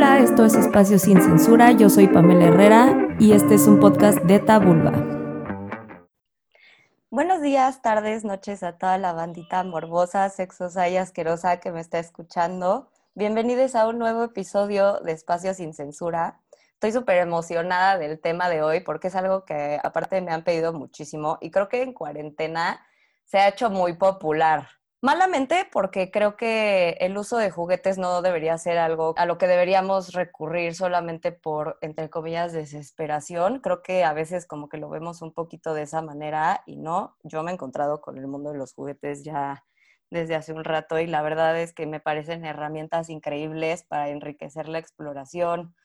Hola, esto es Espacio Sin Censura, yo soy Pamela Herrera y este es un podcast de Tabulba. Buenos días, tardes, noches a toda la bandita morbosa, sexosa y asquerosa que me está escuchando. Bienvenidos a un nuevo episodio de Espacio Sin Censura. Estoy súper emocionada del tema de hoy porque es algo que aparte me han pedido muchísimo y creo que en cuarentena se ha hecho muy popular. Malamente porque creo que el uso de juguetes no debería ser algo a lo que deberíamos recurrir solamente por, entre comillas, desesperación. Creo que a veces como que lo vemos un poquito de esa manera y no. Yo me he encontrado con el mundo de los juguetes ya desde hace un rato y la verdad es que me parecen herramientas increíbles para enriquecer la exploración,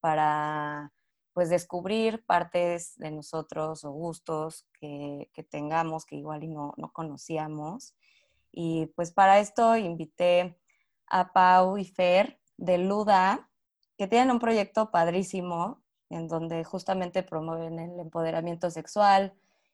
para pues descubrir partes de nosotros o gustos que, tengamos que igual y no, no conocíamos. Y pues para esto invité a Pau y Fer de Luda, que tienen un proyecto padrísimo en donde justamente promueven el empoderamiento sexual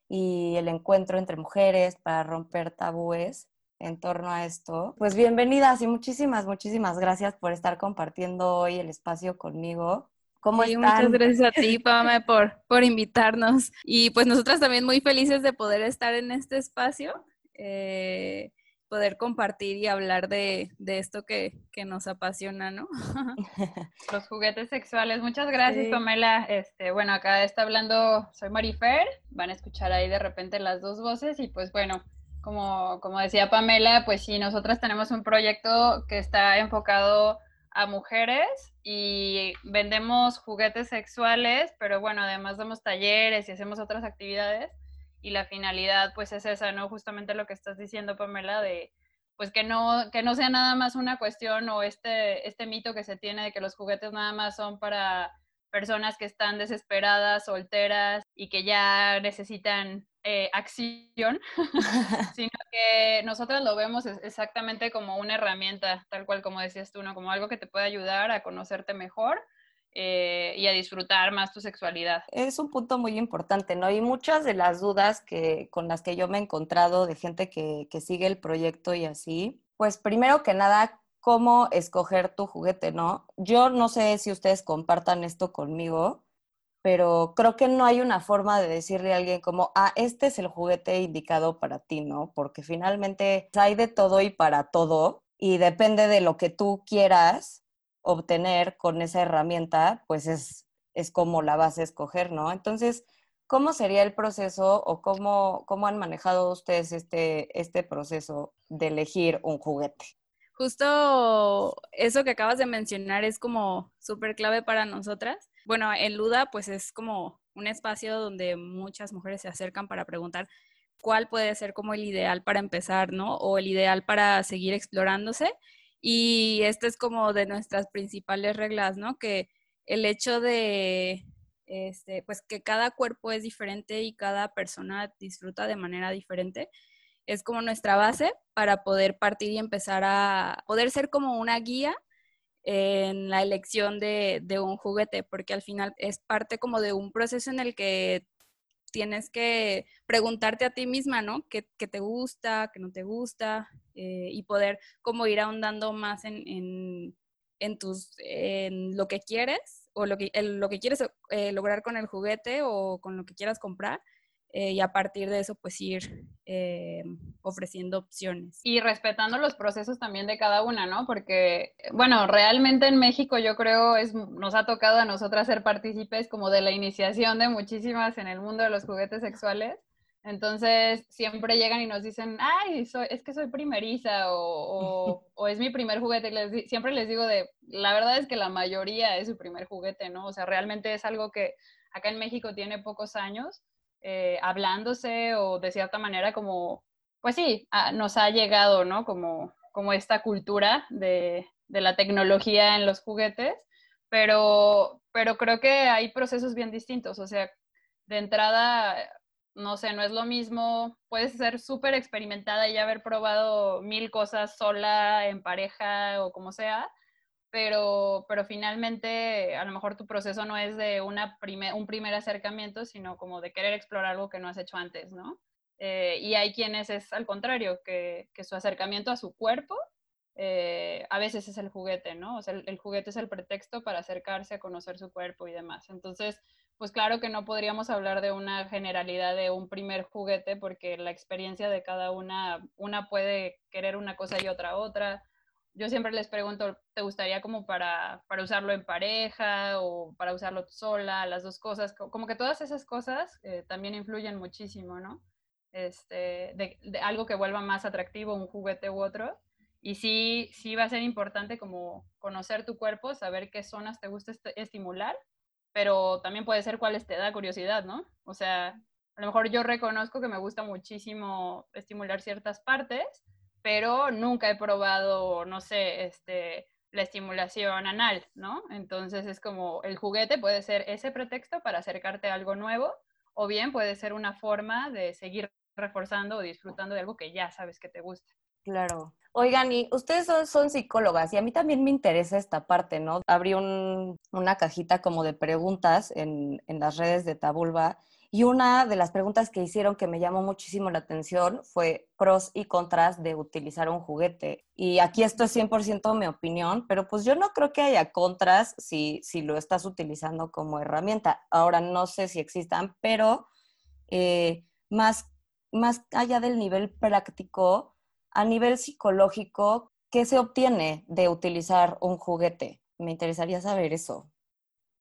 y el encuentro entre mujeres para romper tabúes en torno a esto. Pues bienvenidas y muchísimas, muchísimas gracias por estar compartiendo hoy el espacio conmigo. ¿Cómo están? Muchas gracias a ti, Pame, por, por invitarnos. Y pues nosotras también muy felices de poder estar en este espacio. Eh, poder compartir y hablar de, esto que, nos apasiona, ¿no? Los juguetes sexuales. Muchas gracias, Pamela. Este, bueno, acá está hablando, soy Marifer, van a escuchar ahí de repente las dos voces y pues bueno, como, como decía Pamela, pues sí, nosotras tenemos un proyecto que está enfocado a mujeres y vendemos juguetes sexuales, pero bueno, además damos talleres y hacemos otras actividades y la finalidad pues es esa, ¿no? Justamente lo que estás diciendo, Pamela, de pues que no, que no sea nada más una cuestión o este, este mito que se tiene de que los juguetes nada más son para personas que están desesperadas, solteras y que ya necesitan eh, acción, sino que nosotros lo vemos exactamente como una herramienta, tal cual como decías tú, ¿no? como algo que te puede ayudar a conocerte mejor eh, y a disfrutar más tu sexualidad. Es un punto muy importante, ¿no? Y muchas de las dudas que, con las que yo me he encontrado de gente que, que sigue el proyecto y así, pues primero que nada, cómo escoger tu juguete, ¿no? Yo no sé si ustedes compartan esto conmigo, pero creo que no hay una forma de decirle a alguien como, ah, este es el juguete indicado para ti, ¿no? Porque finalmente hay de todo y para todo y depende de lo que tú quieras obtener con esa herramienta, pues es, es como la vas a escoger, ¿no? Entonces, ¿cómo sería el proceso o cómo, cómo han manejado ustedes este, este proceso de elegir un juguete? Justo eso que acabas de mencionar es como súper clave para nosotras. Bueno, en Luda pues es como un espacio donde muchas mujeres se acercan para preguntar cuál puede ser como el ideal para empezar, ¿no? O el ideal para seguir explorándose. Y esta es como de nuestras principales reglas, ¿no? Que el hecho de, este, pues que cada cuerpo es diferente y cada persona disfruta de manera diferente, es como nuestra base para poder partir y empezar a poder ser como una guía en la elección de, de, un juguete, porque al final es parte como de un proceso en el que tienes que preguntarte a ti misma, ¿no? ¿Qué, te gusta, qué no te gusta? Eh, y poder como ir ahondando más en, en, tus, en lo que quieres o lo que, lo que quieres eh, lograr con el juguete o con lo que quieras comprar eh, y a partir de eso pues ir eh, ofreciendo opciones. Y respetando los procesos también de cada una, ¿no? Porque, bueno, realmente en México yo creo es, nos ha tocado a nosotras ser partícipes como de la iniciación de muchísimas en el mundo de los juguetes sexuales. Entonces siempre llegan y nos dicen, ay, soy, es que soy primeriza o, o, es mi primer juguete. Les, siempre les digo de, la verdad es que la mayoría es su primer juguete, ¿no? O sea, realmente es algo que acá en México tiene pocos años eh, hablándose o de cierta manera como, pues sí, nos ha llegado, ¿no? Como, como esta cultura de, de, la tecnología en los juguetes, pero, pero creo que hay procesos bien distintos, o sea, de entrada, no sé, no es lo mismo, puedes ser súper experimentada y haber probado mil cosas sola, en pareja o como sea, pero, pero finalmente a lo mejor tu proceso no es de una un primer acercamiento, sino como de querer explorar algo que no has hecho antes, ¿no? Eh, y hay quienes es al contrario, que, que, su acercamiento a su cuerpo eh, a veces es el juguete, ¿no? O sea, el, juguete es el pretexto para acercarse a conocer su cuerpo y demás. Entonces, pues claro que no podríamos hablar de una generalidad de un primer juguete porque la experiencia de cada una, una puede querer una cosa y otra otra. Yo siempre les pregunto, ¿te gustaría como para, para usarlo en pareja o para usarlo sola? Las dos cosas, como que todas esas cosas eh, también influyen muchísimo, ¿no? Este, de algo que vuelva más atractivo un juguete u otro y sí, sí va a ser importante como conocer tu cuerpo, saber qué zonas te gusta estimular, pero también puede ser cuáles te da curiosidad, ¿no? O sea, a lo mejor yo reconozco que me gusta muchísimo estimular ciertas partes, pero nunca he probado, no sé, este, la estimulación anal, ¿no? Entonces es como el juguete puede ser ese pretexto para acercarte a algo nuevo, o bien puede ser una forma de seguir reforzando o disfrutando de algo que ya sabes que te gusta. Claro. Oigan, y ustedes son, psicólogas y a mí también me interesa esta parte, ¿no? Abrí una cajita como de preguntas en, las redes de Tabulba y una de las preguntas que hicieron que me llamó muchísimo la atención fue pros y contras de utilizar un juguete. Y aquí esto es 100% mi opinión, pero pues yo no creo que haya contras si, si lo estás utilizando como herramienta. Ahora no sé si existan, pero eh, más, más allá del nivel práctico, a nivel psicológico, ¿qué se obtiene de utilizar un juguete? Me interesaría saber eso.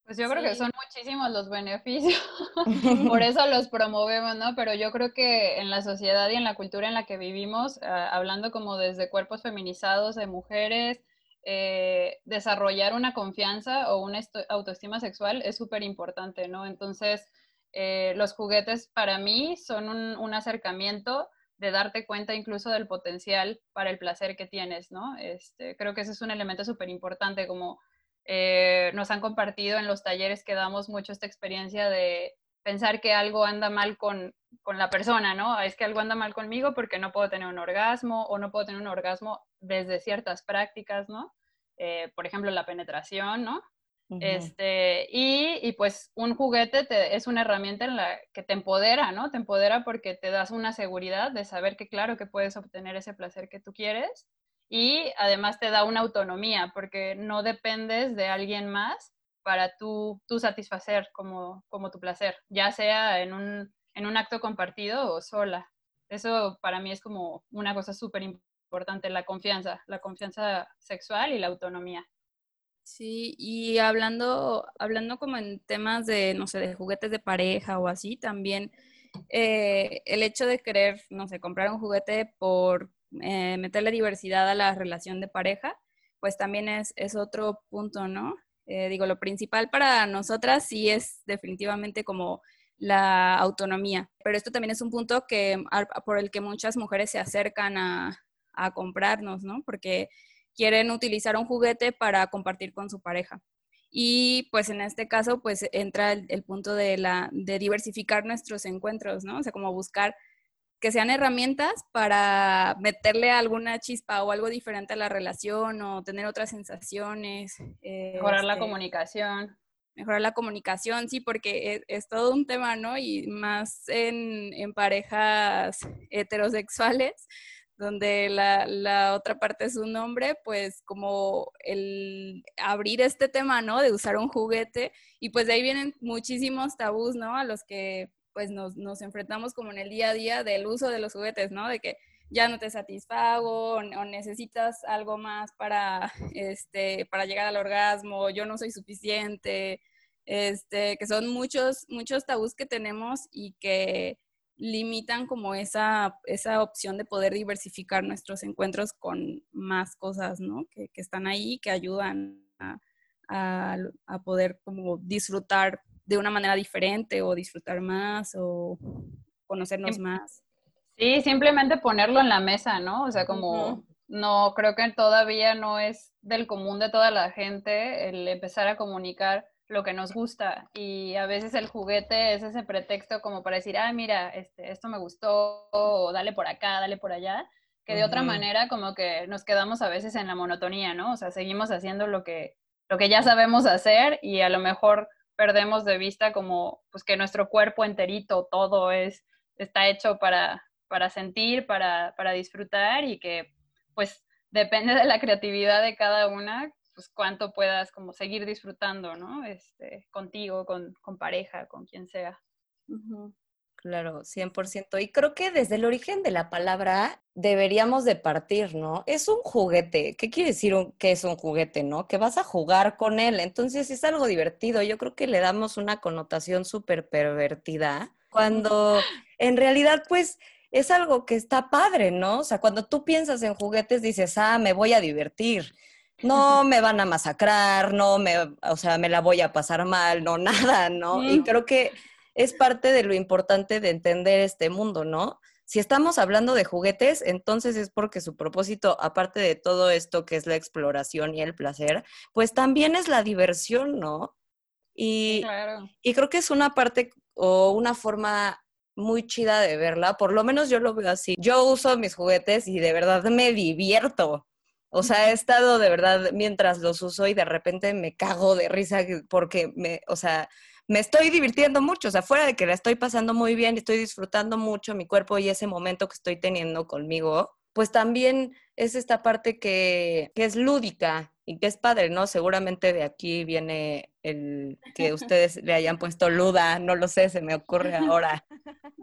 Pues yo creo que son muchísimos los beneficios, por eso los promovemos, ¿no? Pero yo creo que en la sociedad y en la cultura en la que vivimos, ah, hablando como desde cuerpos feminizados de mujeres, eh, desarrollar una confianza o una autoestima sexual es súper importante, ¿no? Entonces, eh, los juguetes para mí son un acercamiento de darte cuenta incluso del potencial para el placer que tienes, ¿no? Este, creo que ese es un elemento súper importante, como eh, nos han compartido en los talleres que damos mucho esta experiencia de pensar que algo anda mal con, con, la persona, ¿no? Es que algo anda mal conmigo porque no puedo tener un orgasmo o no puedo tener un orgasmo desde ciertas prácticas, ¿no? Eh, por ejemplo, la penetración, ¿no? este, y, y, pues un juguete te, es una herramienta en la que te empodera, ¿no? Te empodera porque te das una seguridad de saber que claro que puedes obtener ese placer que tú quieres y además te da una autonomía porque no dependes de alguien más para tú, tú satisfacer como, como tu placer, ya sea en un, en un acto compartido o sola. Eso para mí es como una cosa súper importante, la confianza, la confianza sexual y la autonomía. Sí, y hablando, hablando como en temas de, no sé, de juguetes de pareja o así, también eh, el hecho de querer, no sé, comprar un juguete por eh, meterle diversidad a la relación de pareja, pues también es, es otro punto, ¿no? Eh, digo, lo principal para nosotras sí es definitivamente como la autonomía, pero esto también es un punto que, por el que muchas mujeres se acercan a, a comprarnos, ¿no? Porque quieren utilizar un juguete para compartir con su pareja. Y pues en este caso, pues entra el, punto de, la, de diversificar nuestros encuentros, ¿no? O sea, como buscar que sean herramientas para meterle alguna chispa o algo diferente a la relación o tener otras sensaciones. mejorar la este, comunicación. Mejorar la comunicación, sí, porque es, es todo un tema, ¿no? Y más en, en parejas heterosexuales, donde la, otra parte es un hombre, pues como el abrir este tema, ¿no? De usar un juguete y pues de ahí vienen muchísimos tabús, ¿no? A los que pues nos, nos enfrentamos como en el día a día del uso de los juguetes, ¿no? De que ya no te satisfago o, necesitas algo más para, este, para llegar al orgasmo, yo no soy suficiente, este, que son muchos, muchos tabús que tenemos y que limitan como esa, esa opción de poder diversificar nuestros encuentros con más cosas, ¿no? Que, están ahí, que ayudan a, poder como disfrutar de una manera diferente o disfrutar más o conocernos más. Sí, simplemente ponerlo en la mesa, ¿no? O sea, como no, creo que todavía no es del común de toda la gente el empezar a comunicar lo que nos gusta y a veces el juguete es ese pretexto como para decir, ah, mira, este, esto me gustó, o dale por acá, dale por allá, que de otra manera como que nos quedamos a veces en la monotonía, ¿no? O sea, seguimos haciendo lo que, lo que ya sabemos hacer y a lo mejor perdemos de vista como pues que nuestro cuerpo enterito, todo es, está hecho para, para sentir, para, para disfrutar y que pues depende de la creatividad de cada una, pues cuánto puedas como seguir disfrutando, ¿no? Este, contigo, con, con pareja, con quien sea. Claro, 100%. Y creo que desde el origen de la palabra deberíamos de partir, ¿no? Es un juguete. ¿Qué quiere decir que es un juguete, no? Que vas a jugar con él. Entonces es algo divertido. Yo creo que le damos una connotación súper pervertida cuando en realidad, pues, es algo que está padre, ¿no? O sea, cuando tú piensas en juguetes dices, ah, me voy a divertir. No me van a masacrar, no me, o sea, me la voy a pasar mal, no nada, ¿no? Y creo que es parte de lo importante de entender este mundo, ¿no? Si estamos hablando de juguetes, entonces es porque su propósito, aparte de todo esto que es la exploración y el placer, pues también es la diversión, ¿no? Y, y creo que es una parte o una forma muy chida de verla, por lo menos yo lo veo así. Yo uso mis juguetes y de verdad me divierto. O sea, he estado de verdad mientras los uso y de repente me cago de risa porque me, o sea, me estoy divirtiendo mucho, o sea, fuera de que la estoy pasando muy bien estoy disfrutando mucho mi cuerpo y ese momento que estoy teniendo conmigo, pues también es esta parte que, es lúdica y que es padre, ¿no? Seguramente de aquí viene el que ustedes le hayan puesto luda, no lo sé, se me ocurre ahora.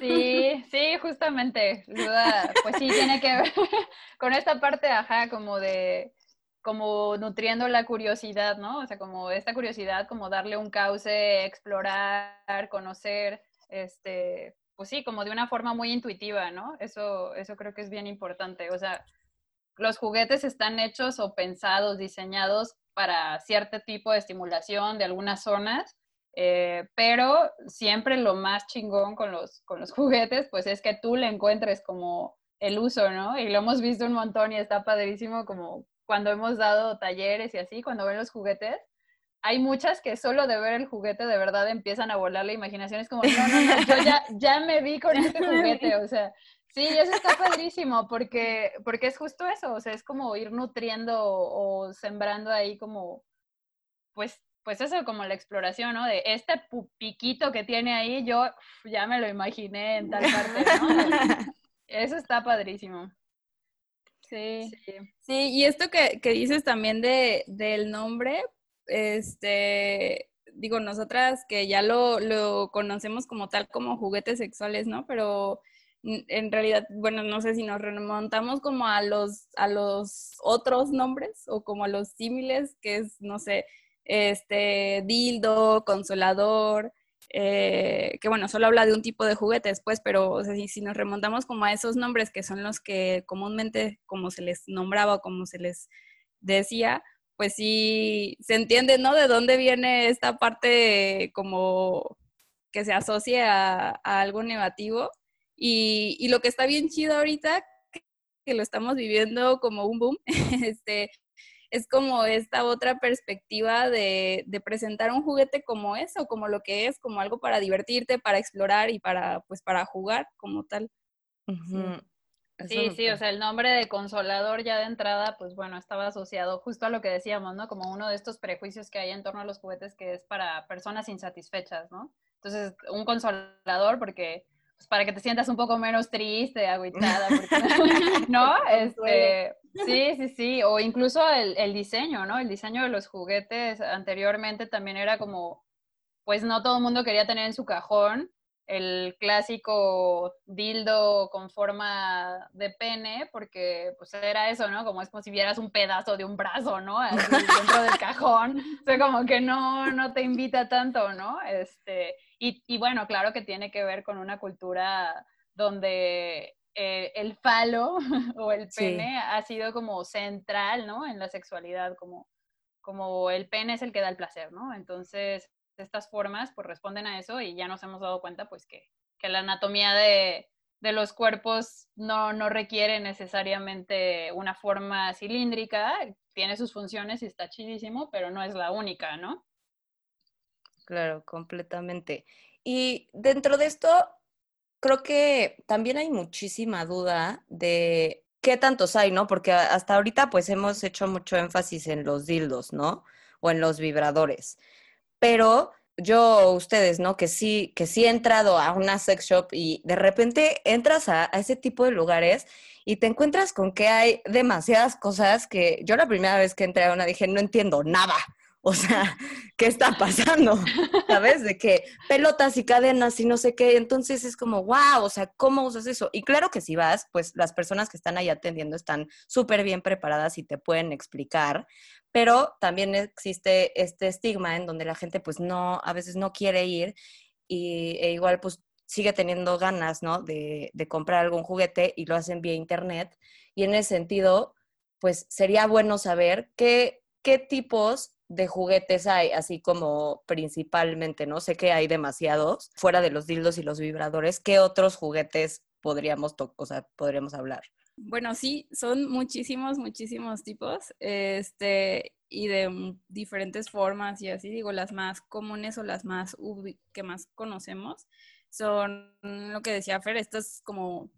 Sí, sí, justamente, luda, pues sí, tiene que ver con esta parte, ajá, como de, como nutriendo la curiosidad, ¿no? O sea, como esta curiosidad, como darle un cauce, explorar, conocer, este, pues sí, como de una forma muy intuitiva, ¿no? Eso, eso creo que es bien importante. O sea, los juguetes están hechos o pensados, diseñados para cierto tipo de estimulación de algunas zonas, eh, pero siempre lo más chingón con los, con los juguetes, pues es que tú le encuentres como el uso, ¿no? Y lo hemos visto un montón y está padrísimo como cuando hemos dado talleres y así, cuando ven los juguetes, hay muchas que solo de ver el juguete de verdad empiezan a volar la imaginación. Es como, no, no, no, yo ya, ya me vi con este juguete, o sea, sí, eso está padrísimo porque, porque es justo eso, o sea, es como ir nutriendo o, sembrando ahí como, pues, pues eso, como la exploración, ¿no? De este piquito que tiene ahí, yo ya me lo imaginé en tal parte, ¿no? Eso está padrísimo. Sí. sí. y esto que, dices también de, del nombre, este, digo, nosotras que ya lo, lo, conocemos como tal como juguetes sexuales, ¿no? Pero en realidad, bueno, no sé si nos remontamos como a los, a los otros nombres o como a los símiles, que es, no sé, este, dildo, consolador, eh, que bueno, solo habla de un tipo de juguete después, pero o sea, si, nos remontamos como a esos nombres que son los que comúnmente como se les nombraba como se les decía, pues sí se entiende, ¿no? De dónde viene esta parte como que se asocia a, algo negativo. Y, y, lo que está bien chido ahorita, que lo estamos viviendo como un boom, este, es como esta otra perspectiva de, presentar un juguete como eso, como lo que es, como algo para divertirte, para explorar y para, pues, para jugar como tal. Sí, sí, o sea, el nombre de consolador ya de entrada, pues bueno, estaba asociado justo a lo que decíamos, ¿no? Como uno de estos prejuicios que hay en torno a los juguetes que es para personas insatisfechas, ¿no? Entonces, un consolador porque pues para que te sientas un poco menos triste, agüitada, ¿no? Este, sí, sí, sí, o incluso el, el, diseño, ¿no? El diseño de los juguetes anteriormente también era como, pues no todo el mundo quería tener en su cajón el clásico dildo con forma de pene, porque pues era eso, ¿no? Como es como si vieras un pedazo de un brazo, ¿no? dentro del cajón. O sea, como que no, no te invita tanto, ¿no? Este, y, bueno, claro que tiene que ver con una cultura donde eh, el falo o el pene ha sido como central, ¿no? En la sexualidad, como, como el pene es el que da el placer, ¿no? Entonces, estas formas pues responden a eso y ya nos hemos dado cuenta pues que, que la anatomía de, de los cuerpos no, no, requiere necesariamente una forma cilíndrica, tiene sus funciones y está chidísimo, pero no es la única, ¿no? Claro, completamente. Y dentro de esto, creo que también hay muchísima duda de qué tantos hay, ¿no? Porque hasta ahorita pues hemos hecho mucho énfasis en los dildos, ¿no? O en los vibradores. Pero yo, ustedes, ¿no? Que sí, que sí he entrado a una sex shop y de repente entras a, a, ese tipo de lugares y te encuentras con que hay demasiadas cosas que yo la primera vez que entré a una dije, no entiendo nada. O sea, ¿qué está pasando? ¿Sabes? De que pelotas y cadenas y no sé qué. Entonces es como, wow, o sea, ¿cómo usas eso? Y claro que si vas, pues las personas que están ahí atendiendo están súper bien preparadas y te pueden explicar, pero también existe este estigma en donde la gente pues no, a veces no quiere ir y e igual pues sigue teniendo ganas, ¿no? De, de comprar algún juguete y lo hacen vía internet. Y en ese sentido, pues sería bueno saber qué, qué tipos de juguetes hay, así como principalmente, ¿no? Sé que hay demasiados, fuera de los dildos y los vibradores, ¿qué otros juguetes podríamos, o sea, podríamos hablar? Bueno, sí, son muchísimos, muchísimos tipos, este, y de diferentes formas y así, digo, las más comunes o las más que más conocemos son lo que decía Fer, estas como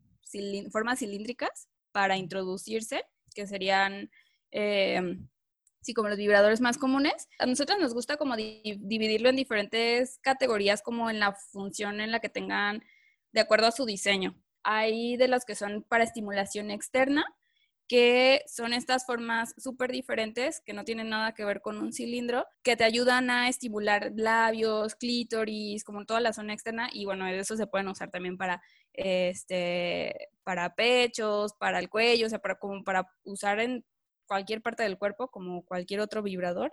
formas cilíndricas para introducirse, que serían eh, sí, como los vibradores más comunes. A nosotros nos gusta como dividirlo en diferentes categorías, como en la función en la que tengan de acuerdo a su diseño. Hay de los que son para estimulación externa, que son estas formas súper diferentes que no tienen nada que ver con un cilindro, que te ayudan a estimular labios, clítoris, como toda la zona externa, y bueno, eso se pueden usar también para, este, para pechos, para el cuello, o sea, para, como para usar en cualquier parte del cuerpo, como cualquier otro vibrador.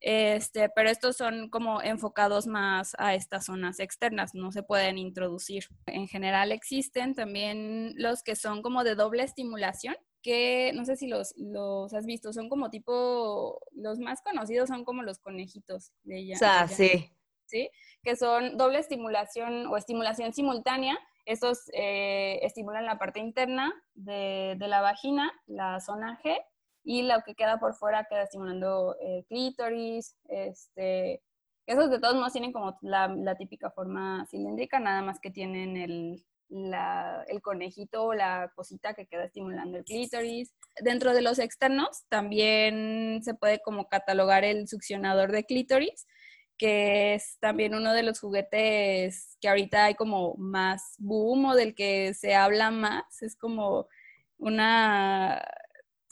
Este, pero estos son como enfocados más a estas zonas externas, no se pueden introducir. En general existen también los que son como de doble estimulación, que no sé si los, los has visto, son como tipo, los más conocidos son como los conejitos de ella. Ah, sí. Sí, que son doble estimulación o estimulación simultánea. Estos eh, estimulan la parte interna de, de la vagina, la zona G, y lo que queda por fuera queda estimulando el clítoris, este, esos de todos modos tienen como la, la, típica forma cilíndrica, nada más que tienen el, la, el conejito o la cosita que queda estimulando el clítoris. Dentro de los externos también se puede como catalogar el succionador de clítoris, que es también uno de los juguetes que ahorita hay como más boom o del que se habla más. Es como una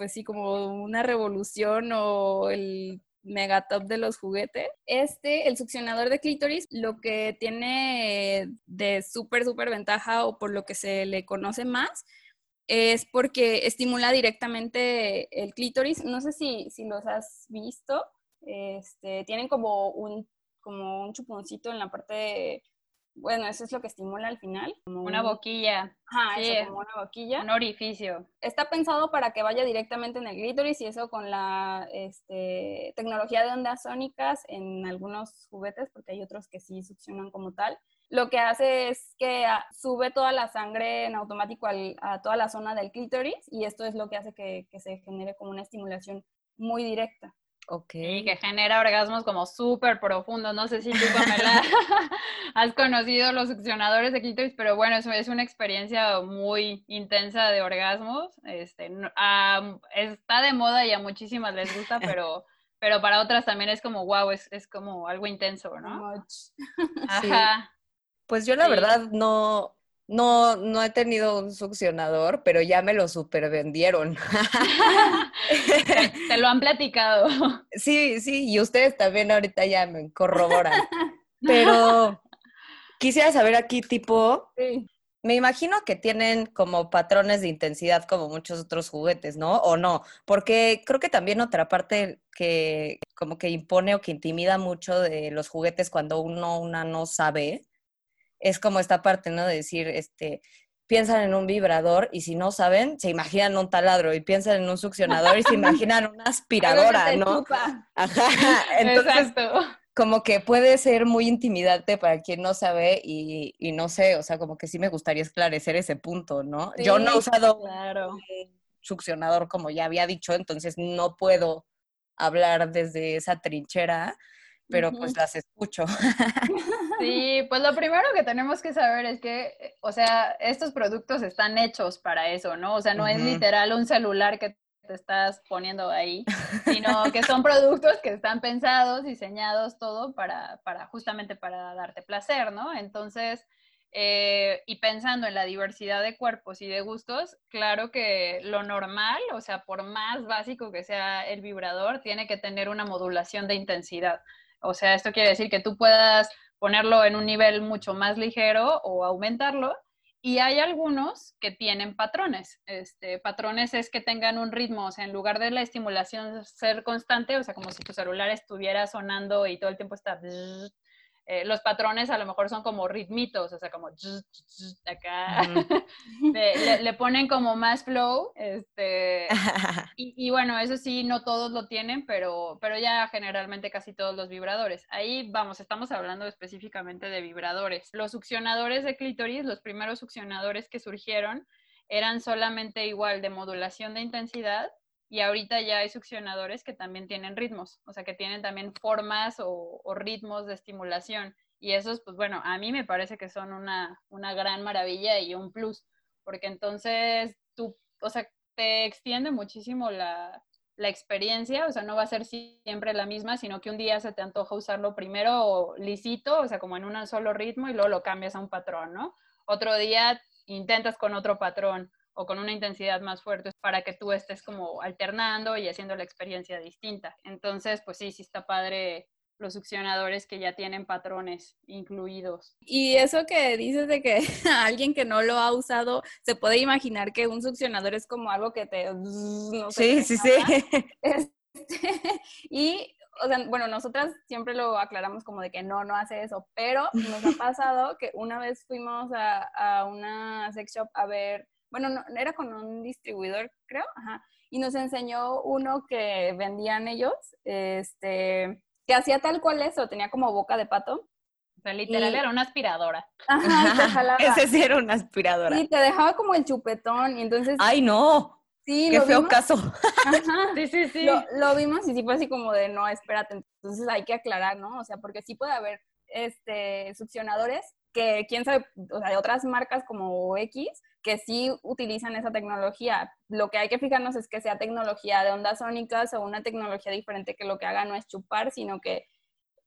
pues sí, como una revolución o el megatop de los juguetes. Este, el succionador de clítoris, lo que tiene de súper, súper ventaja o por lo que se le conoce más, es porque estimula directamente el clítoris. No sé si, si los has visto. Este, tienen como un, como un chuponcito en la parte bueno, eso es lo que estimula al final. Como una boquilla. Ajá, eso, como una boquilla. Un orificio. Está pensado para que vaya directamente en el clítoris y eso con la este, tecnología de ondas sónicas en algunos juguetes, porque hay otros que sí succionan como tal. Lo que hace es que ah, sube toda la sangre en automático a toda la zona del clítoris y esto es lo que hace que, que se genere como una estimulación muy directa. Ok. Y que genera orgasmos como súper profundos. No sé si tú, Pamela, has conocido los succionadores de clítoris, pero bueno, es una experiencia muy intensa de orgasmos. Este, está de moda y a muchísimas les gusta, pero, pero para otras también es como, wow, es, es como algo intenso, ¿no? Ajá. Pues yo la verdad no, no, no he tenido un succionador, pero ya me lo super vendieron. Te lo han platicado. Sí, sí, y ustedes también ahorita ya me corroboran. Pero quisiera saber aquí, tipo, me imagino que tienen como patrones de intensidad como muchos otros juguetes, ¿no? O no, porque creo que también otra parte que como que impone o que intimida mucho de los juguetes cuando uno, una no sabe, es como esta parte, ¿no? De decir, este, piensan en un vibrador y si no saben, se imaginan un taladro y piensan en un succionador y se imaginan una aspiradora, ¿no? Ajá. Entonces, como que puede ser muy intimidante para quien no sabe y, y, no sé, o sea, como que sí me gustaría esclarecer ese punto, ¿no? Yo no he usado un succionador como ya había dicho, entonces no puedo hablar desde esa trinchera, pero pues las escucho. Sí, pues lo primero que tenemos que saber es que, o sea, estos productos están hechos para eso, ¿no? O sea, no es literal un celular que te estás poniendo ahí, sino que son productos que están pensados, diseñados, todo para, para justamente para darte placer, ¿no? Entonces, eh, y pensando en la diversidad de cuerpos y de gustos, claro que lo normal, o sea, por más básico que sea el vibrador, tiene que tener una modulación de intensidad. O sea, esto quiere decir que tú puedas ponerlo en un nivel mucho más ligero o aumentarlo, y hay algunos que tienen patrones. Este, patrones es que tengan un ritmo, o sea, en lugar de la estimulación ser constante, o sea, como si tu celular estuviera sonando y todo el tiempo está eh, los patrones a lo mejor son como ritmitos, o sea, como acá, le, ponen como más flow, este, y, bueno, eso sí, no todos lo tienen, pero, pero ya generalmente casi todos los vibradores. Ahí vamos, estamos hablando específicamente de vibradores. Los succionadores de clítoris, los primeros succionadores que surgieron, eran solamente igual de modulación de intensidad y ahorita ya hay succionadores que también tienen ritmos, o sea, que tienen también formas o, ritmos de estimulación. Y esos, pues bueno, a mí me parece que son una, una gran maravilla y un plus, porque entonces tú, o sea, te extiende muchísimo la, la experiencia, o sea, no va a ser siempre la misma, sino que un día se te antoja usarlo primero lisito, o sea, como en un solo ritmo y luego lo cambias a un patrón, ¿no? Otro día intentas con otro patrón o con una intensidad más fuerte para que tú estés como alternando y haciendo la experiencia distinta. Entonces, pues sí, sí está padre los succionadores que ya tienen patrones incluidos. Y eso que dices de que alguien que no lo ha usado se puede imaginar que un succionador es como algo que te... sí, sí, sí. Este, y, o sea, bueno, nosotras siempre lo aclaramos como de que no, no hace eso, pero nos ha pasado que una vez fuimos a, a una sex shop a ver bueno, no, era con un distribuidor, creo, ajá, y nos enseñó uno que vendían ellos, este, que hacía tal cual eso, tenía como boca de pato. O sea, literal era una aspiradora. Ajá, Ese sí era una aspiradora. Y te dejaba como el chupetón, y entonces... ¡Ay, no! Sí, Qué feo caso. Ajá, sí, sí, sí. Lo, lo, vimos y sí fue así como de, no, espérate, entonces hay que aclarar, ¿no? O sea, porque sí puede haber este, succionadores que, quién sabe, o sea, de otras marcas como X, que sí utilizan esa tecnología. Lo que hay que fijarnos es que sea tecnología de ondas sónicas o una tecnología diferente que lo que haga no es chupar, sino que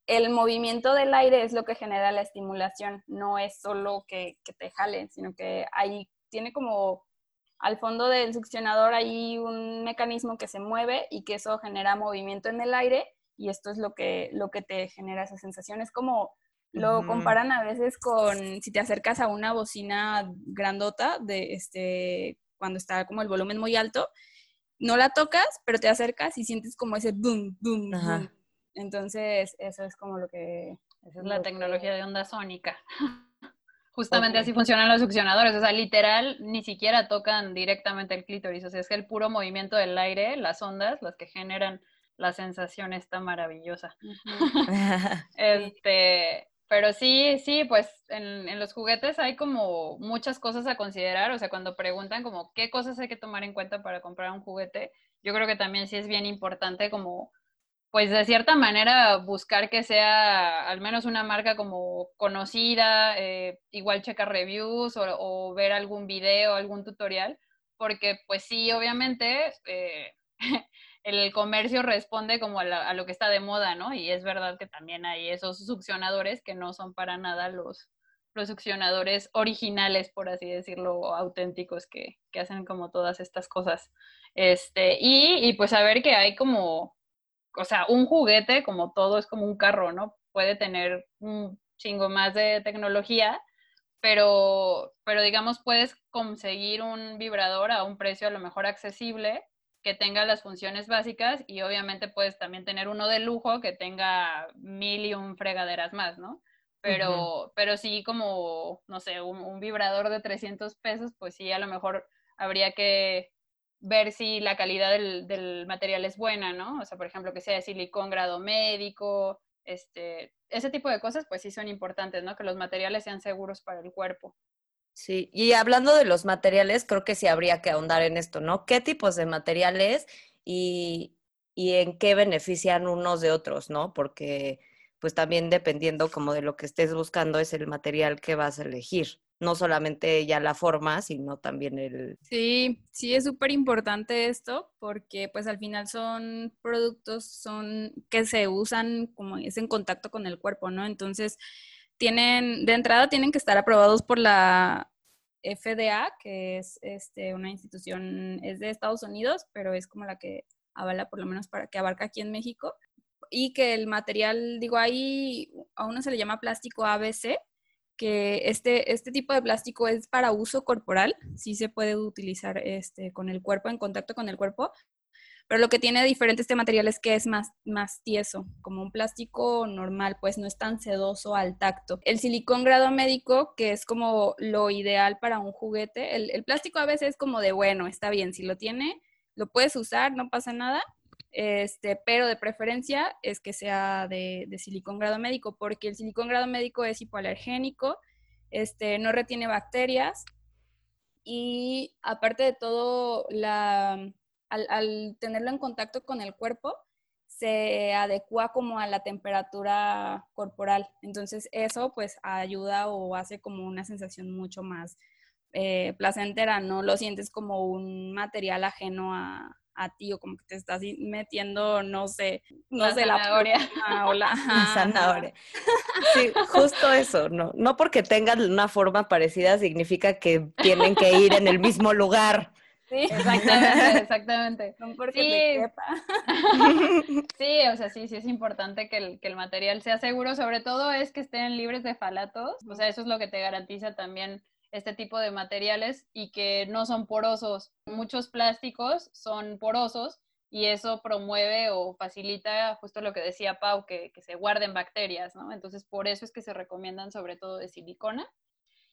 el movimiento del aire es lo que genera la estimulación, no es solo que, que te jale, sino que ahí tiene como al fondo del succionador hay un mecanismo que se mueve y que eso genera movimiento en el aire y esto es lo que, lo que te genera esa sensación. Es como lo comparan a veces con si te acercas a una bocina grandota de este cuando está como el volumen muy alto, no la tocas, pero te acercas y sientes como ese boom, boom, boom. Entonces, eso es como lo que esa es la tecnología de onda sónica. Justamente así funcionan los succionadores, o sea, literal, ni siquiera tocan directamente el clítoris, o sea, es que el puro movimiento del aire, las ondas, las que generan la sensación está maravillosa. este, pero sí, sí, pues en, en, los juguetes hay como muchas cosas a considerar, o sea, cuando preguntan como qué cosas hay que tomar en cuenta para comprar un juguete, yo creo que también sí es bien importante como, pues de cierta manera buscar que sea al menos una marca como conocida, eh, igual checar reviews o, o, ver algún video, algún tutorial, porque pues sí, obviamente... Eh, el comercio responde como a, lo que está de moda, ¿no? Y es verdad que también hay esos succionadores que no son para nada los, los succionadores originales, por así decirlo, auténticos que, que hacen como todas estas cosas. Este, y, y pues saber que hay como, o sea, un juguete como todo es como un carro, ¿no? Puede tener un chingo más de tecnología, pero, pero digamos puedes conseguir un vibrador a un precio a lo mejor accesible que tenga las funciones básicas y obviamente puedes también tener uno de lujo que tenga mil y un fregaderas más, ¿no? Pero, pero sí como, no sé, un, vibrador de 300 pesos, pues sí, a lo mejor habría que ver si la calidad del, del, material es buena, ¿no? O sea, por ejemplo, que sea de silicón grado médico, este, ese tipo de cosas, pues sí son importantes, ¿no? Que los materiales sean seguros para el cuerpo. Sí, y hablando de los materiales, creo que sí habría que ahondar en esto, ¿no? ¿Qué tipos de materiales y, y en qué benefician unos de otros, ¿no? Porque pues también dependiendo como de lo que estés buscando es el material que vas a elegir. No solamente ya la forma, sino también el... Sí, sí es súper importante esto porque pues al final son productos son que se usan como es en contacto con el cuerpo, ¿no? Entonces tienen, de entrada tienen que estar aprobados por la FDA, que es este, una institución, es de Estados Unidos, pero es como la que avala por lo menos para que abarca aquí en México. Y que el material, digo, ahí a uno se le llama plástico ABC, que este, este tipo de plástico es para uso corporal, sí se puede utilizar este, con el cuerpo, en contacto con el cuerpo, pero lo que tiene diferente este material es que es más, más tieso, como un plástico normal, pues no es tan sedoso al tacto. El silicón grado médico, que es como lo ideal para un juguete, el, el plástico a veces es como de, bueno, está bien, si lo tiene, lo puedes usar, no pasa nada, este, pero de preferencia es que sea de, silicón grado médico, porque el silicón grado médico es hipoalergénico, este, no retiene bacterias y aparte de todo, al, al, tenerlo en contacto con el cuerpo, se adecua como a la temperatura corporal. Entonces eso pues ayuda o hace como una sensación mucho más eh, placentera, no lo sientes como un material ajeno a, a ti o como que te estás metiendo, no sé, no la sé, zanahoria. la o la, zanahoria. Sí, justo eso, no, no porque tengan una forma parecida significa que tienen que ir en el mismo lugar. Sí, exactamente, exactamente. No porque sí. quepa. sí, o sea, sí, sí es importante que el, que el material sea seguro, sobre todo es que estén libres de falatos, o sea, eso es lo que te garantiza también este tipo de materiales y que no son porosos. Muchos plásticos son porosos y eso promueve o facilita justo lo que decía Pau, que, se guarden bacterias, ¿no? Entonces, por eso es que se recomiendan sobre todo de silicona.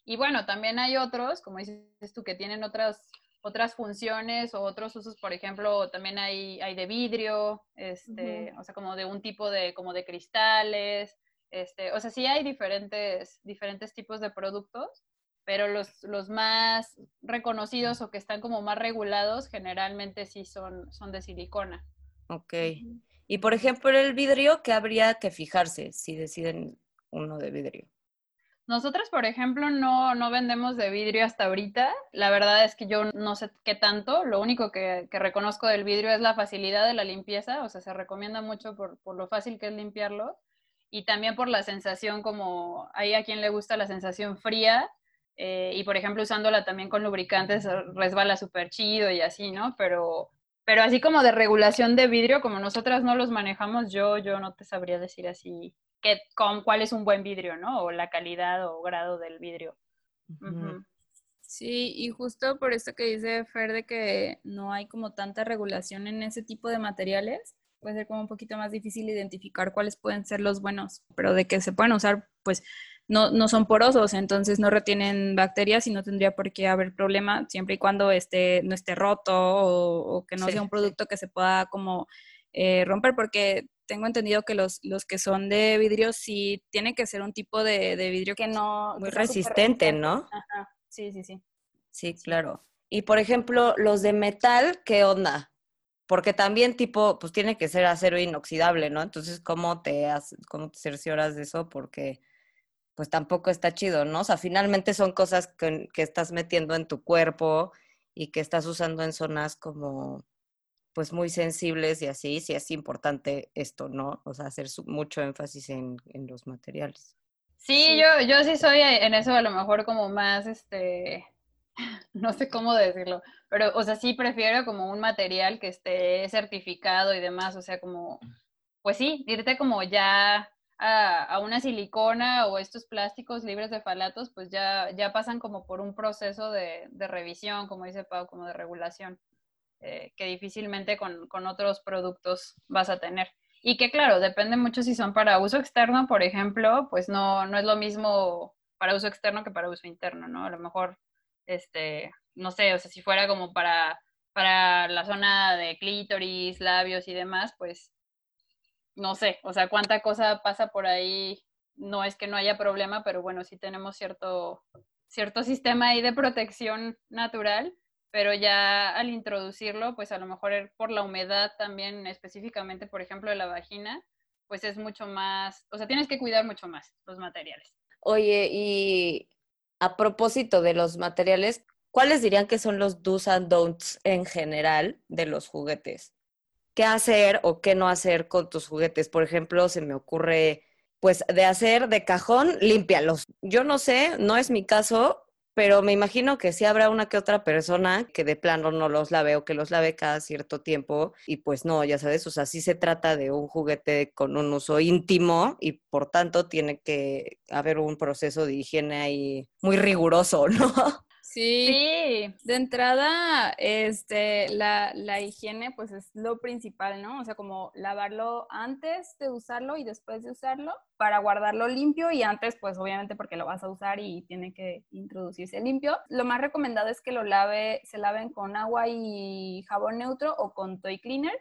Y bueno, también hay otros, como dices tú, que tienen otras, otras funciones o otros usos, por ejemplo, también hay, hay de vidrio, este, o sea, como de un tipo de, como de cristales, este, o sea, sí hay diferentes, diferentes tipos de productos pero los, los más reconocidos o que están como más regulados generalmente sí son, son de silicona. Ok. Y por ejemplo, el vidrio, ¿qué habría que fijarse si deciden uno de vidrio? Nosotros, por ejemplo, no, no vendemos de vidrio hasta ahorita. La verdad es que yo no sé qué tanto. Lo único que, reconozco del vidrio es la facilidad de la limpieza. O sea, se recomienda mucho por, por lo fácil que es limpiarlo. Y también por la sensación como hay a quien le gusta la sensación fría eh, y por ejemplo, usándola también con lubricantes resbala súper chido y así, ¿no? Pero, pero así como de regulación de vidrio, como nosotras no los manejamos, yo, yo no te sabría decir así que, con cuál es un buen vidrio, ¿no? O la calidad o grado del vidrio. Sí, y justo por esto que dice Fer de que no hay como tanta regulación en ese tipo de materiales, puede ser como un poquito más difícil identificar cuáles pueden ser los buenos, pero de que se pueden usar, pues no, no son porosos, entonces no retienen bacterias y no tendría por qué haber problema siempre y cuando esté, no esté roto o, que no sea un producto que se pueda como eh, romper, porque tengo entendido que los, los que son de vidrio sí tiene que ser un tipo de, vidrio que no... Muy resistente, ¿no? Sí, sí, sí. Sí, claro. Y por ejemplo, los de metal, ¿qué onda? Porque también tipo, pues tiene que ser acero inoxidable, ¿no? Entonces, ¿cómo te, cómo te cercioras de eso? Porque pues tampoco está chido, ¿no? O sea, finalmente son cosas que, estás metiendo en tu cuerpo y que estás usando en zonas como pues muy sensibles y así, sí es importante esto, ¿no? O sea, hacer mucho énfasis en, los materiales. Sí, Yo, yo sí soy en eso a lo mejor como más, este, no sé cómo decirlo, pero, o sea, sí prefiero como un material que esté certificado y demás, o sea, como, pues sí, irte como ya a, una silicona o estos plásticos libres de falatos, pues ya, ya pasan como por un proceso de, revisión, como dice Pau, como de regulación, eh, que difícilmente con, otros productos vas a tener. Y que claro, depende mucho si son para uso externo, por ejemplo, pues no, no es lo mismo para uso externo que para uso interno, ¿no? A lo mejor, este, no sé, o sea, si fuera como para, para la zona de clítoris, labios y demás, pues no sé, o sea, cuánta cosa pasa por ahí, no es que no haya problema, pero bueno, sí tenemos cierto, cierto sistema ahí de protección natural, pero ya al introducirlo, pues a lo mejor por la humedad también, específicamente, por ejemplo, de la vagina, pues es mucho más, o sea, tienes que cuidar mucho más los materiales. Oye, y a propósito de los materiales, ¿cuáles dirían que son los do's and don'ts en general de los juguetes? ¿Qué hacer o qué no hacer con tus juguetes? Por ejemplo, se me ocurre, pues, de hacer de cajón, límpialos. Yo no sé, no es mi caso, pero me imagino que sí habrá una que otra persona que de plano no los lave o que los lave cada cierto tiempo y pues no, ya sabes, o sea, sí se trata de un juguete con un uso íntimo y por tanto tiene que haber un proceso de higiene ahí muy riguroso, ¿no? Sí, de entrada, este, la, la, higiene pues es lo principal, ¿no? O sea, como lavarlo antes de usarlo y después de usarlo para guardarlo limpio y antes pues obviamente porque lo vas a usar y tiene que introducirse limpio. Lo más recomendado es que lo lave, se laven con agua y jabón neutro o con toy cleaner.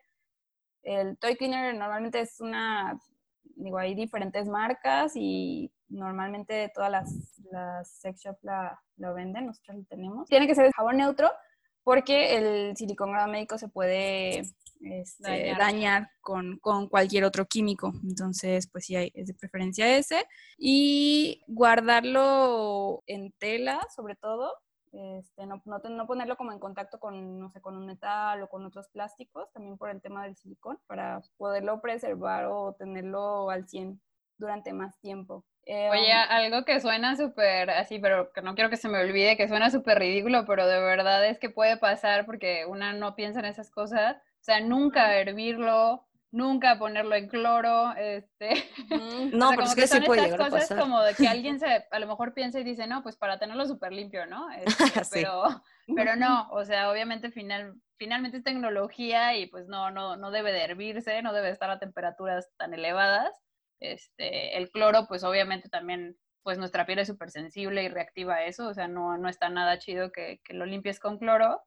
El toy cleaner normalmente es una, digo, hay diferentes marcas y normalmente todas las, las sex shops la, lo venden, nosotros lo tenemos. Tiene que ser de jabón neutro porque el silicón grado médico se puede este, dañar, con, con, cualquier otro químico. Entonces, pues sí, hay, es de preferencia ese. Y guardarlo en tela, sobre todo. Este, no, no, no, ponerlo como en contacto con, no sé, con un metal o con otros plásticos, también por el tema del silicón, para poderlo preservar o tenerlo al 100 durante más tiempo. Eh, Oye, algo que suena súper así, pero que no quiero que se me olvide, que suena súper ridículo, pero de verdad es que puede pasar porque una no piensa en esas cosas. O sea, nunca hervirlo, nunca ponerlo en cloro, este... No, pero es que, sí puede llegar cosas como de que alguien se, a lo mejor piensa y dice, no, pues para tenerlo súper limpio, ¿no? Este, pero, pero no, o sea, obviamente final, finalmente es tecnología y pues no, no, no debe de hervirse, no debe estar a temperaturas tan elevadas. Este, el cloro, pues obviamente también, pues nuestra piel es súper sensible y reactiva a eso, o sea, no, no está nada chido que, que lo limpies con cloro.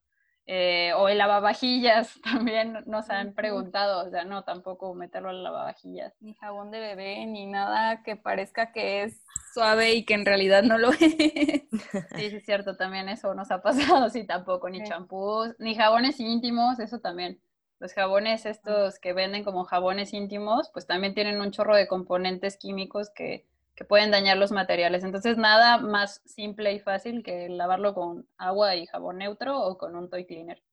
Eh, o el lavavajillas también nos han preguntado, o sea, no, tampoco meterlo al lavavajillas. Ni jabón de bebé, ni nada que parezca que es suave y que en realidad no lo es. Sí, sí, es cierto, también eso nos ha pasado, sí, tampoco, ni champús, ni jabones íntimos, eso también. Los jabones estos que venden como jabones íntimos, pues también tienen un chorro de componentes químicos que, pueden dañar los materiales. Entonces, nada más simple y fácil que lavarlo con agua y jabón neutro o con un toy cleaner.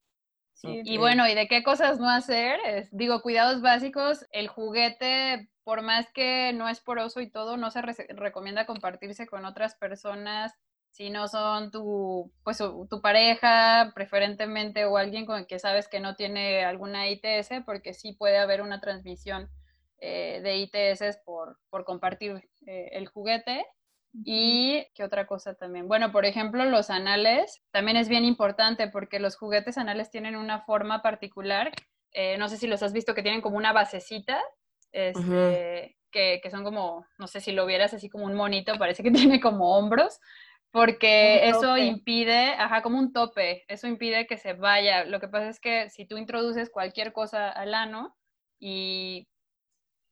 Y bueno, ¿y de qué cosas no hacer? digo, cuidados básicos, el juguete, por más que no es poroso y todo, no se recomienda compartirse con otras personas si no son tu, pues, tu pareja, preferentemente, o alguien con el que sabes que no tiene alguna ITS, porque sí puede haber una transmisión eh, de ITS por, por compartir eh, el juguete. Y qué otra cosa también. Bueno, por ejemplo, los anales también es bien importante porque los juguetes anales tienen una forma particular. Eh, no sé si los has visto que tienen como una basecita, este, que, que, son como, no sé si lo vieras así como un monito, parece que tiene como hombros, porque eso impide, ajá, como un tope, eso impide que se vaya. Lo que pasa es que si tú introduces cualquier cosa al ano y,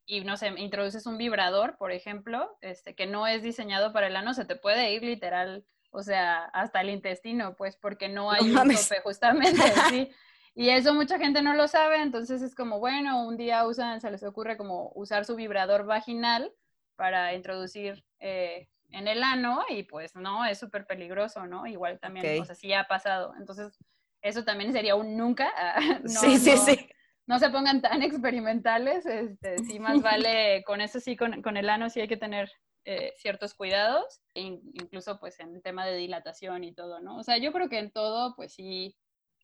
y no sé, introduces un vibrador, por ejemplo, este, que no es diseñado para el ano, se te puede ir literal, o sea, hasta el intestino, pues porque no hay un tope, justamente, sí. Y eso mucha gente no lo sabe, entonces es como, bueno, un día usan, se les ocurre como usar su vibrador vaginal para introducir eh, en el ano y pues no, es súper peligroso, ¿no? Igual también, o sea, sí ha pasado. Entonces, eso también sería un nunca. no, sí, sí, sí. No se pongan tan experimentales, este, sí más vale, con eso sí, con, con el ano sí hay que tener eh, ciertos cuidados, incluso pues en el tema de dilatación y todo, ¿no? O sea, yo creo que en todo pues sí,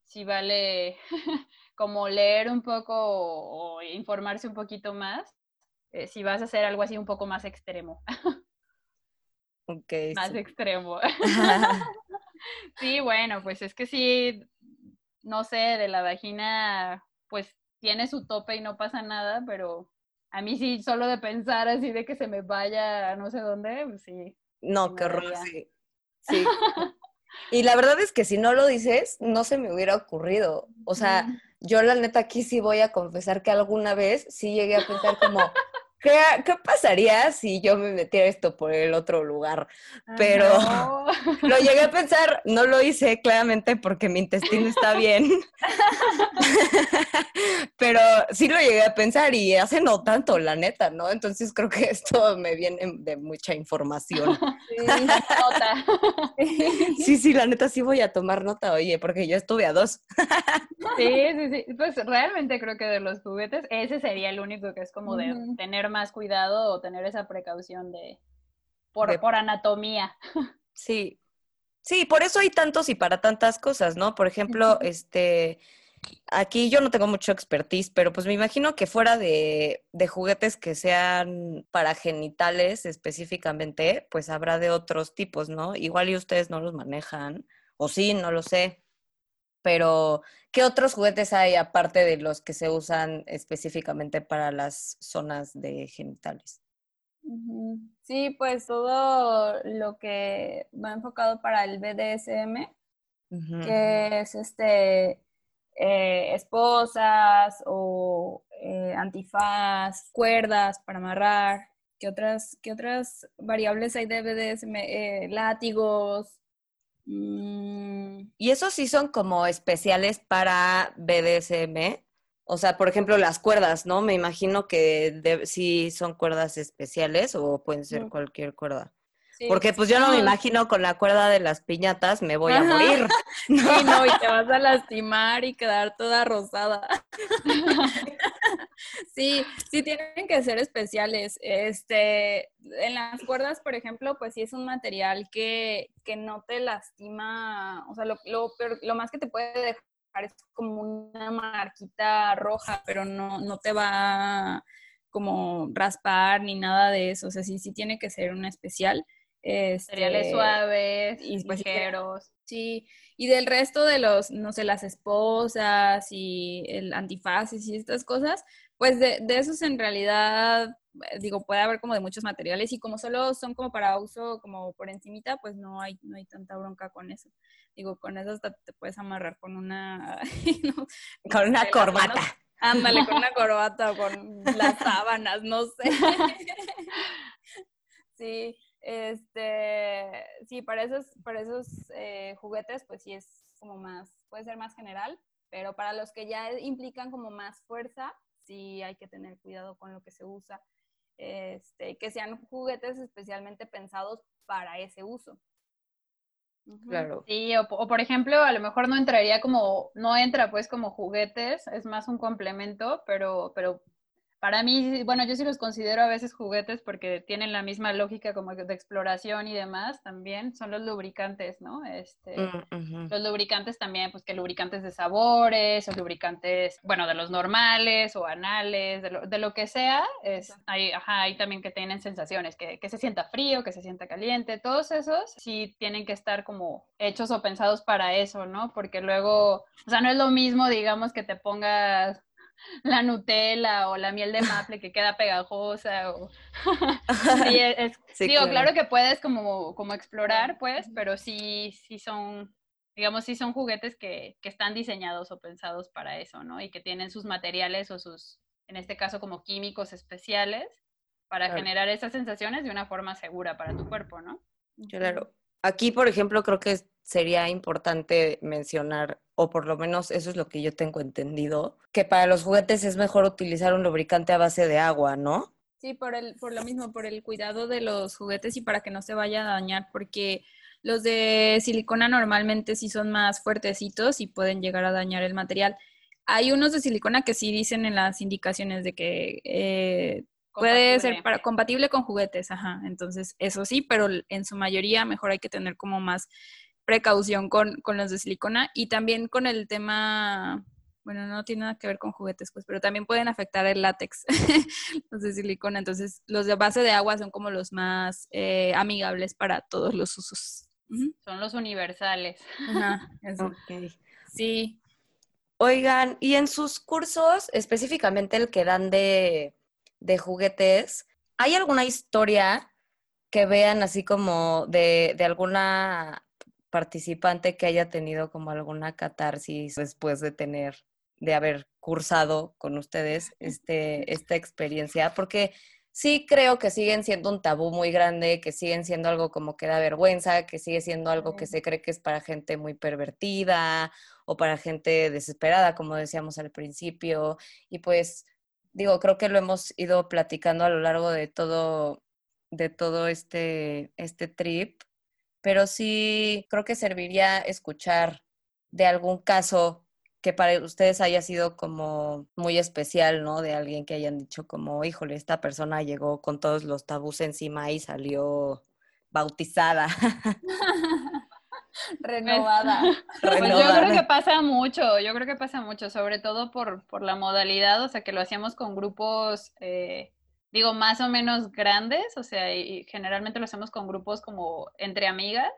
sí vale como leer un poco o, informarse un poquito más, eh, si vas a hacer algo así un poco más extremo. Más extremo. sí, bueno, pues es que sí, no sé, de la vagina, pues tiene su tope y no pasa nada, pero a mí sí, solo de pensar así de que se me vaya a no sé dónde, pues sí. No, qué horror, sí. Sí. y la verdad es que si no lo dices, no se me hubiera ocurrido. O sea, yo la neta aquí sí voy a confesar que alguna vez sí llegué a pensar como, ¿Qué, ¿Qué, pasaría si yo me metiera esto por el otro lugar? Pero no. lo llegué a pensar, no lo hice claramente porque mi intestino está bien. Pero sí lo llegué a pensar y hace no tanto, la neta, ¿no? Entonces creo que esto me viene de mucha información. Sí, nota. sí, sí, la neta sí voy a tomar nota, oye, porque yo estuve a dos. sí, sí, sí. Pues realmente creo que de los juguetes, ese sería el único que es como de tener más cuidado o tener esa precaución de por, por anatomía. Sí. Sí, por eso hay tantos y para tantas cosas, ¿no? Por ejemplo, este aquí yo no tengo mucho expertise, pero pues me imagino que fuera de, de, juguetes que sean para genitales específicamente, pues habrá de otros tipos, ¿no? Igual y ustedes no los manejan, o sí, no lo sé. Pero, ¿qué otros juguetes hay aparte de los que se usan específicamente para las zonas de genitales? Sí, pues todo lo que va enfocado para el BDSM, que es este eh, esposas o eh, antifaz, cuerdas para amarrar. ¿Qué otras, qué otras variables hay de BDSM? Eh, látigos. Mm. Y esos sí son como especiales para BDSM. O sea, por ejemplo, las cuerdas, ¿no? Me imagino que sí son cuerdas especiales o pueden ser cualquier cuerda. Porque pues yo no me imagino con la cuerda de las piñatas me voy a morir. ¿no? Sí, no, y te vas a lastimar y quedar toda rosada. sí, sí tienen que ser especiales. Este, en las cuerdas, por ejemplo, pues sí es un material que, que no te lastima, o sea, lo, lo, lo más que te puede dejar es como una marquita roja, pero no, no te va como raspar ni nada de eso. O sea, sí, sí tiene que ser un especial. Cereales este, suaves, y pues, ligeros. Sí, y del resto de los, no sé, las esposas y el antifaces y estas cosas, pues de, de esos en realidad, eh, digo, puede haber como de muchos materiales y como solo son como para uso como por encimita, pues no hay, no hay tanta bronca con eso. Digo, con eso hasta te puedes amarrar con una... con una corbata. Ándale, con una corbata o con las sábanas, no sé. sí, este, sí, para esos, para esos eh, juguetes, pues sí es como más, puede ser más general, pero para los que ya implican como más fuerza, sí hay que tener cuidado con lo que se usa. Este, que sean juguetes especialmente pensados para ese uso. Claro. Sí, o, o, por ejemplo, a lo mejor no entraría como, no entra pues como juguetes, es más un complemento, pero, pero para mí, bueno, yo sí los considero a veces juguetes porque tienen la misma lógica como de exploración y demás también, son los lubricantes, ¿no? Este, mm, Los lubricantes también, pues que lubricantes de sabores, o lubricantes, bueno, de los normales o anales, de lo, de lo que sea, es, hay, ajá, hay también que tienen sensaciones, que, que se sienta frío, que se sienta caliente, todos esos sí tienen que estar como hechos o pensados para eso, ¿no? Porque luego, o sea, no es lo mismo, digamos, que te pongas la Nutella o la miel de maple que queda pegajosa. O... sí, es, digo, claro. que puedes como, como explorar, pues, pero sí, sí son, digamos, sí son juguetes que, que están diseñados o pensados para eso, ¿no? Y que tienen sus materiales o sus, en este caso, como químicos especiales para generar esas sensaciones de una forma segura para tu cuerpo, ¿no? Claro. Aquí, por ejemplo, creo que sería importante mencionar, o por lo menos eso es lo que yo tengo entendido, que para los juguetes es mejor utilizar un lubricante a base de agua, ¿no? Sí, por, el, por lo mismo, por el cuidado de los juguetes y para que no se vaya a dañar, porque los de silicona normalmente sí son más fuertecitos y pueden llegar a dañar el material. Hay unos de silicona que sí dicen en las indicaciones de que eh, Puede ser para, compatible con juguetes, ajá. Entonces, eso sí, pero en su mayoría mejor hay que tener como más precaución con, con los de silicona y también con el tema, bueno, no tiene nada que ver con juguetes, pues, pero también pueden afectar el látex, los de silicona. Entonces, los de base de agua son como los más eh, amigables para todos los usos. Son los universales. Ajá, eso. Sí. Oigan, y en sus cursos, específicamente el que dan de de juguetes, ¿hay alguna historia que vean así como de, de alguna participante que haya tenido como alguna catarsis después de tener, de haber cursado con ustedes este, esta experiencia? Porque sí creo que siguen siendo un tabú muy grande, que siguen siendo algo como que da vergüenza, que sigue siendo algo que se cree que es para gente muy pervertida o para gente desesperada, como decíamos al principio. Y pues digo, creo que lo hemos ido platicando a lo largo de todo, de todo este, este trip, pero sí creo que serviría escuchar de algún caso que para ustedes haya sido como muy especial, ¿no? De alguien que hayan dicho como, híjole, esta persona llegó con todos los tabús encima y salió bautizada. Renovada. Pues yo creo que pasa mucho, yo creo que pasa mucho, sobre todo por, por la modalidad, o sea, que lo hacíamos con grupos, eh, digo, más o menos grandes, o sea, y generalmente lo hacemos con grupos como entre amigas,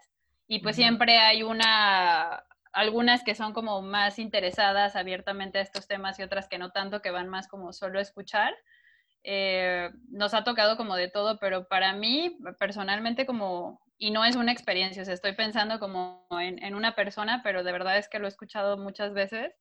y pues siempre hay una algunas que son como más interesadas abiertamente a estos temas y otras que no tanto, que van más como solo a escuchar. Eh, nos ha tocado como de todo, pero para mí personalmente como, y no es una experiencia, o sea, estoy pensando como en, en una persona, pero de verdad es que lo he escuchado muchas veces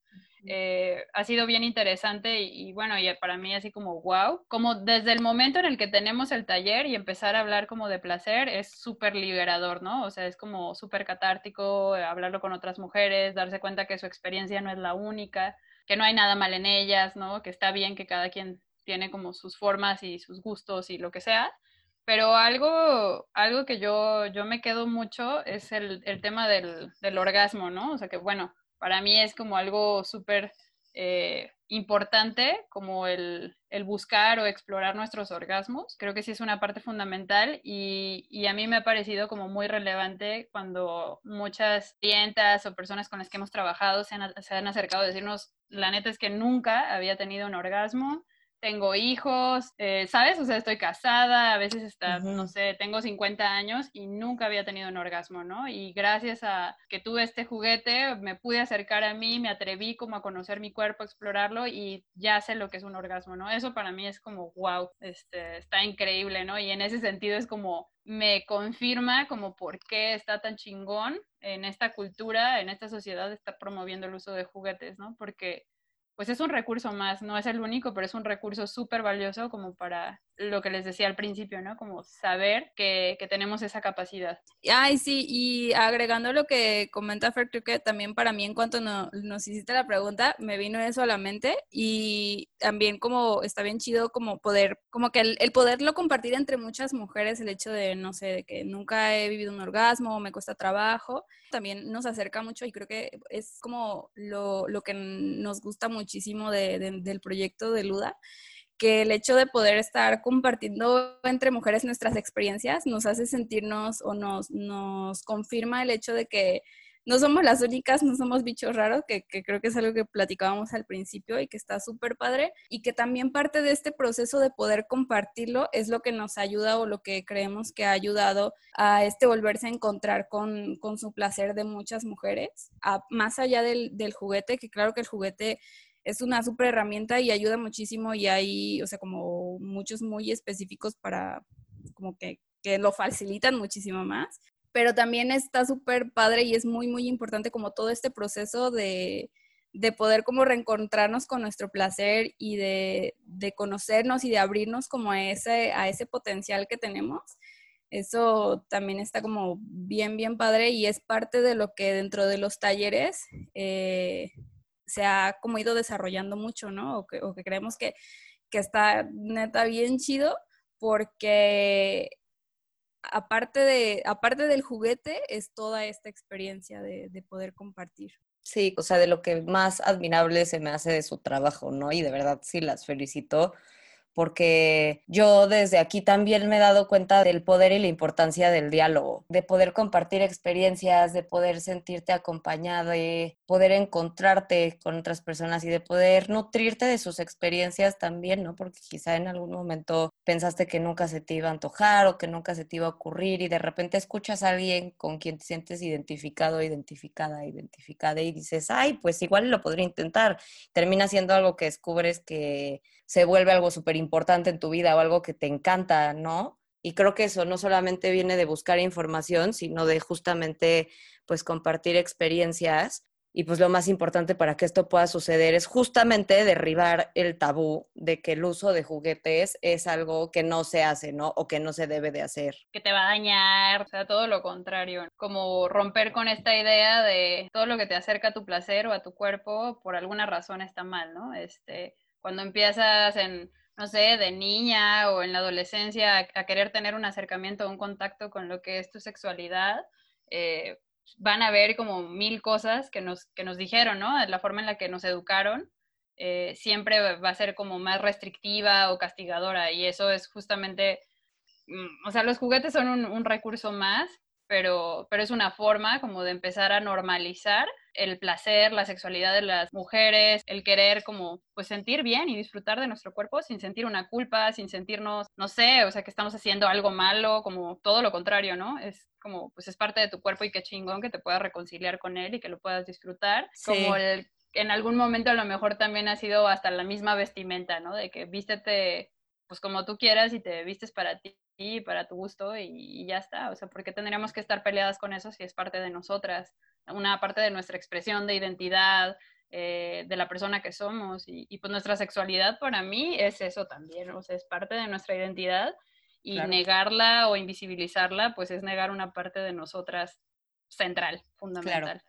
eh, ha sido bien interesante y, bueno, y para mí así como wow, como desde el momento en el que tenemos el taller y empezar a hablar como de placer es súper liberador, ¿no? O sea, es como súper catártico eh, hablarlo con otras mujeres, darse cuenta que su experiencia no es la única, que no hay nada mal en ellas, ¿no? Que está bien que cada quien tiene como sus formas y sus gustos y lo que sea. Pero algo, algo que yo, yo me quedo mucho es el, el tema del, del orgasmo, ¿no? O sea que, bueno, para mí es como algo súper eh, importante, como el, buscar o explorar nuestros orgasmos. Creo que sí es una parte fundamental y, a mí me ha parecido como muy relevante cuando muchas clientas o personas con las que hemos trabajado se han, se han acercado a decirnos, la neta es que nunca había tenido un orgasmo tengo hijos, eh, ¿sabes? O sea, estoy casada, a veces está, no sé, tengo 50 años y nunca había tenido un orgasmo, ¿no? Y gracias a que tuve este juguete, me pude acercar a mí, me atreví como a conocer mi cuerpo, explorarlo y ya sé lo que es un orgasmo, ¿no? Eso para mí es como, wow, este, está increíble, ¿no? Y en ese sentido es como, me confirma como por qué está tan chingón en esta cultura, en esta sociedad, estar promoviendo el uso de juguetes, ¿no? Porque pues es un recurso más, no es el único, pero es un recurso súper valioso como para lo que les decía al principio, ¿no? Como saber que, tenemos esa capacidad. Ay, sí, y agregando lo que comenta Fer, creo que también para mí en cuanto nos hiciste la pregunta, me vino eso a la mente y también como está bien chido como poder, como que el, poderlo compartir entre muchas mujeres, el hecho de, no sé, de que nunca he vivido un orgasmo, me cuesta trabajo, también nos acerca mucho y creo que es como lo, lo que nos gusta muchísimo del proyecto de Luda, que el hecho de poder estar compartiendo entre mujeres nuestras experiencias nos hace sentirnos o nos, nos confirma el hecho de que no somos las únicas, no somos bichos raros, que, creo que es algo que platicábamos al principio y que está súper padre, y que también parte de este proceso de poder compartirlo es lo que nos ayuda o lo que creemos que ha ayudado a este volverse a encontrar con, su placer de muchas mujeres, más allá del, del juguete, que claro que el juguete es una súper herramienta y ayuda muchísimo y hay, o sea, como muchos muy específicos para, como que, que lo facilitan muchísimo más. Pero también está súper padre y es muy, muy importante como todo este proceso de, de poder como reencontrarnos con nuestro placer y de, de, conocernos y de abrirnos como a ese, a ese potencial que tenemos. Eso también está como bien, bien padre y es parte de lo que dentro de los talleres eh, se ha como ido desarrollando mucho, ¿no? O que, creemos que, está neta bien chido porque aparte, de, aparte del juguete es toda esta experiencia de, de poder compartir. Sí, o sea, de lo que más admirable se me hace de su trabajo, ¿no? Y de verdad sí las felicito porque yo desde aquí también me he dado cuenta del poder y la importancia del diálogo, de poder compartir experiencias, de poder sentirte acompañada, de poder encontrarte con otras personas y de poder nutrirte de sus experiencias también, ¿no? Porque quizá en algún momento pensaste que nunca se te iba a antojar o que nunca se te iba a ocurrir y de repente escuchas a alguien con quien te sientes identificado, identificada, identificada y dices, ay, pues igual lo podría intentar. Termina siendo algo que descubres que se vuelve algo súper importante en tu vida o algo que te encanta, ¿no? Y creo que eso no solamente viene de buscar información, sino de justamente pues compartir experiencias y pues lo más importante para que esto pueda suceder es justamente derribar el tabú de que el uso de juguetes es algo que no se hace, ¿no? O que no se debe de hacer. Que te va a dañar, o sea, todo lo contrario. Como romper con esta idea de todo lo que te acerca a tu placer o a tu cuerpo por alguna razón está mal, ¿no? Este, cuando empiezas en no sé, de niña o en la adolescencia a, querer tener un acercamiento, un contacto con lo que es tu sexualidad, eh, van a ver como mil cosas que nos, que nos dijeron, ¿no? La forma en la que nos educaron eh, siempre va a ser como más restrictiva o castigadora y eso es justamente, mm, o sea, los juguetes son un, recurso más, pero, pero es una forma como de empezar a normalizar el placer, la sexualidad de las mujeres, el querer como pues sentir bien y disfrutar de nuestro cuerpo sin sentir una culpa, sin sentirnos, no sé, o sea, que estamos haciendo algo malo, como todo lo contrario, ¿no? Es como pues es parte de tu cuerpo y qué chingón que te puedas reconciliar con él y que lo puedas disfrutar. Como el, en algún momento a lo mejor también ha sido hasta la misma vestimenta, ¿no? De que vístete pues como tú quieras y te vistes para ti para tu gusto y, ya está. O sea, ¿por qué tendríamos que estar peleadas con eso si es parte de nosotras? Una parte de nuestra expresión de identidad, eh, de la persona que somos. Y, pues nuestra sexualidad para mí es eso también, o sea, es parte de nuestra identidad y negarla o invisibilizarla, pues es negar una parte de nosotras central, fundamental. Claro,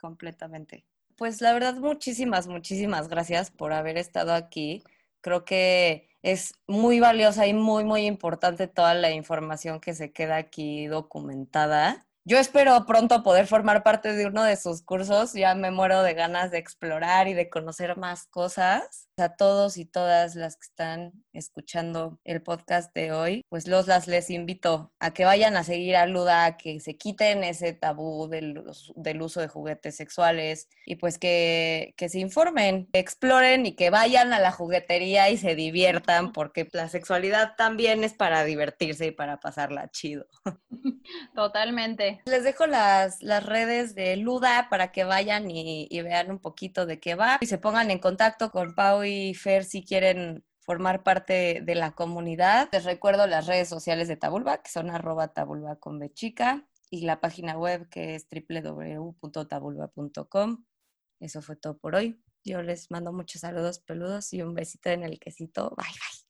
completamente. Pues la verdad, muchísimas, muchísimas gracias por haber estado aquí. Creo que es muy valiosa y muy, muy importante toda la información que se queda aquí documentada. Yo espero pronto poder formar parte de uno de sus cursos. Ya me muero de ganas de explorar y de conocer más cosas. A todos y todas las que están escuchando el podcast de hoy, pues los las les invito a que vayan a seguir a Luda, a que se quiten ese tabú del, del uso de juguetes sexuales y pues que, que se informen, que exploren y que vayan a la juguetería y se diviertan, porque la sexualidad también es para divertirse y para pasarla chido. Totalmente. Les dejo las, las redes de Luda para que vayan y, vean un poquito de qué va y se pongan en contacto con Pau y Fer si quieren formar parte de la comunidad. Les recuerdo las redes sociales de Tabulba, que son arroba tabulba con bechica, y la página web que es www.tabulba.com. Eso fue todo por hoy. Yo les mando muchos saludos peludos y un besito en el quesito. Bye, bye.